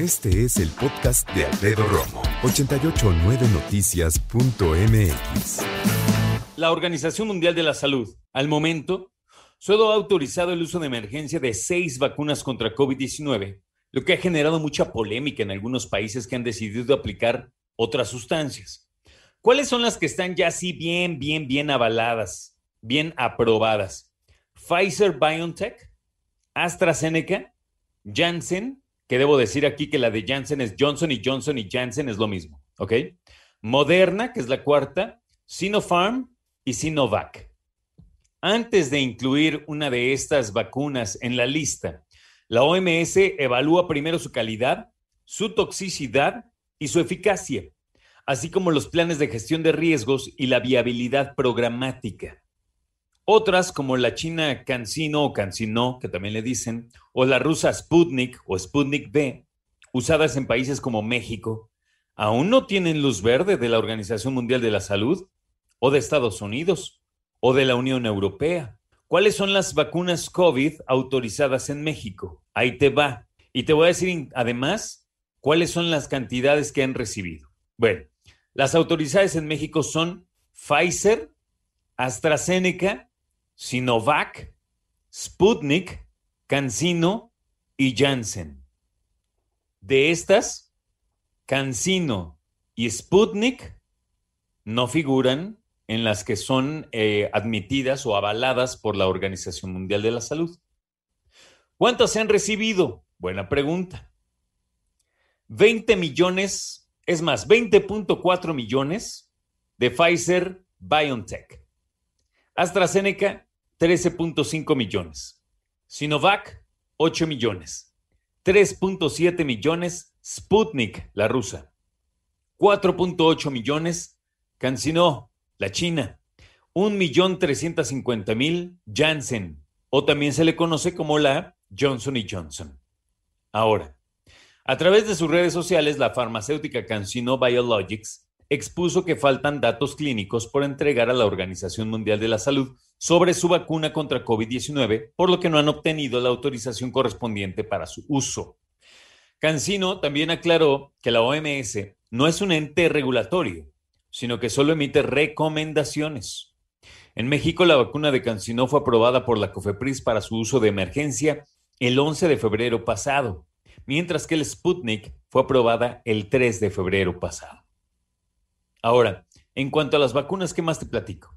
Este es el podcast de Alfredo Romo, 889noticias.mx. La Organización Mundial de la Salud, al momento, solo ha autorizado el uso de emergencia de seis vacunas contra COVID-19, lo que ha generado mucha polémica en algunos países que han decidido aplicar otras sustancias. ¿Cuáles son las que están ya así bien, bien, bien avaladas, bien aprobadas? Pfizer BioNTech, AstraZeneca, Janssen, que debo decir aquí que la de Janssen es Johnson y Johnson y Janssen es lo mismo, ¿ok? Moderna, que es la cuarta, Sinopharm y Sinovac. Antes de incluir una de estas vacunas en la lista, la OMS evalúa primero su calidad, su toxicidad y su eficacia así como los planes de gestión de riesgos y la viabilidad programática. Otras, como la china CanSino o CanSino, que también le dicen, o la rusa Sputnik o Sputnik V, usadas en países como México, aún no tienen luz verde de la Organización Mundial de la Salud, o de Estados Unidos, o de la Unión Europea. ¿Cuáles son las vacunas COVID autorizadas en México? Ahí te va. Y te voy a decir además cuáles son las cantidades que han recibido. Bueno, las autorizadas en México son Pfizer, AstraZeneca, Sinovac, Sputnik, CanSino y Janssen. De estas, CanSino y Sputnik no figuran en las que son eh, admitidas o avaladas por la Organización Mundial de la Salud. ¿Cuántas se han recibido? Buena pregunta. 20 millones es más, 20.4 millones de Pfizer BioNTech. AstraZeneca, 13.5 millones. Sinovac, 8 millones. 3.7 millones Sputnik, la rusa. 4.8 millones CanSino, la china. 1.350.000 Janssen, o también se le conoce como la Johnson Johnson. Ahora, a través de sus redes sociales, la farmacéutica CanSino Biologics expuso que faltan datos clínicos por entregar a la Organización Mundial de la Salud sobre su vacuna contra COVID-19, por lo que no han obtenido la autorización correspondiente para su uso. CanSino también aclaró que la OMS no es un ente regulatorio, sino que solo emite recomendaciones. En México, la vacuna de CanSino fue aprobada por la COFEPRIS para su uso de emergencia el 11 de febrero pasado mientras que el Sputnik fue aprobada el 3 de febrero pasado. Ahora, en cuanto a las vacunas, ¿qué más te platico?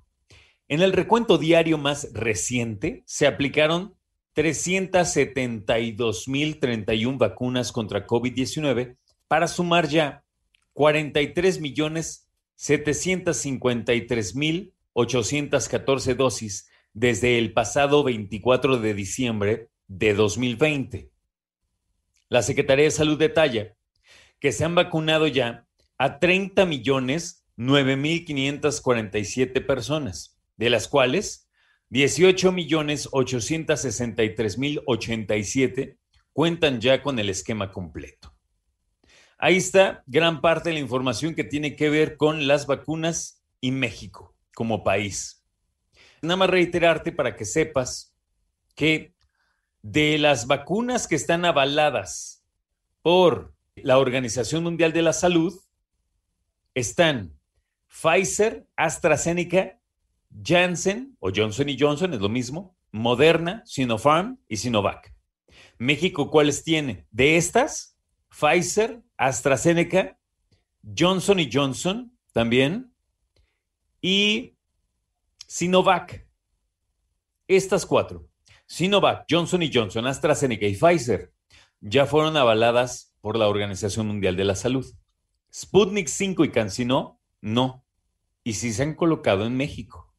En el recuento diario más reciente se aplicaron 372.031 vacunas contra COVID-19 para sumar ya 43.753.814 dosis desde el pasado 24 de diciembre de 2020. La Secretaría de Salud detalla que se han vacunado ya a 30 millones 9.547 personas, de las cuales 18 millones 863 mil 87 cuentan ya con el esquema completo. Ahí está gran parte de la información que tiene que ver con las vacunas y México como país. Nada más reiterarte para que sepas que de las vacunas que están avaladas por la Organización Mundial de la Salud, están Pfizer, AstraZeneca, Janssen o Johnson Johnson, es lo mismo, Moderna, Sinopharm y Sinovac. México, ¿cuáles tiene? De estas, Pfizer, AstraZeneca, Johnson Johnson también y Sinovac. Estas cuatro. Sinovac, Johnson Johnson, AstraZeneca y Pfizer ya fueron avaladas por la Organización Mundial de la Salud. Sputnik 5 y CanSino, no. Y sí se han colocado en México.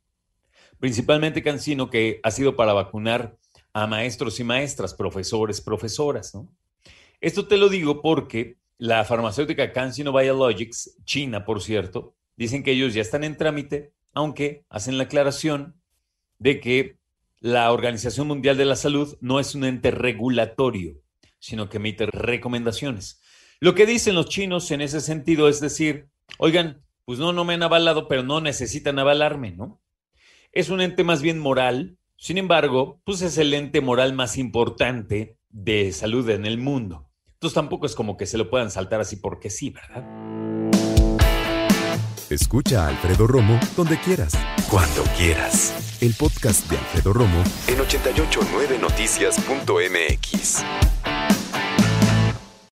Principalmente CanSino, que ha sido para vacunar a maestros y maestras, profesores, profesoras, ¿no? Esto te lo digo porque la farmacéutica CanSino Biologics, China, por cierto, dicen que ellos ya están en trámite, aunque hacen la aclaración de que la Organización Mundial de la Salud no es un ente regulatorio, sino que emite recomendaciones. Lo que dicen los chinos en ese sentido es decir, oigan, pues no, no me han avalado, pero no necesitan avalarme, ¿no? Es un ente más bien moral, sin embargo, pues es el ente moral más importante de salud en el mundo. Entonces tampoco es como que se lo puedan saltar así porque sí, ¿verdad? Escucha a Alfredo Romo donde quieras. Cuando quieras. El podcast de Alfredo Romo en 889noticias.mx.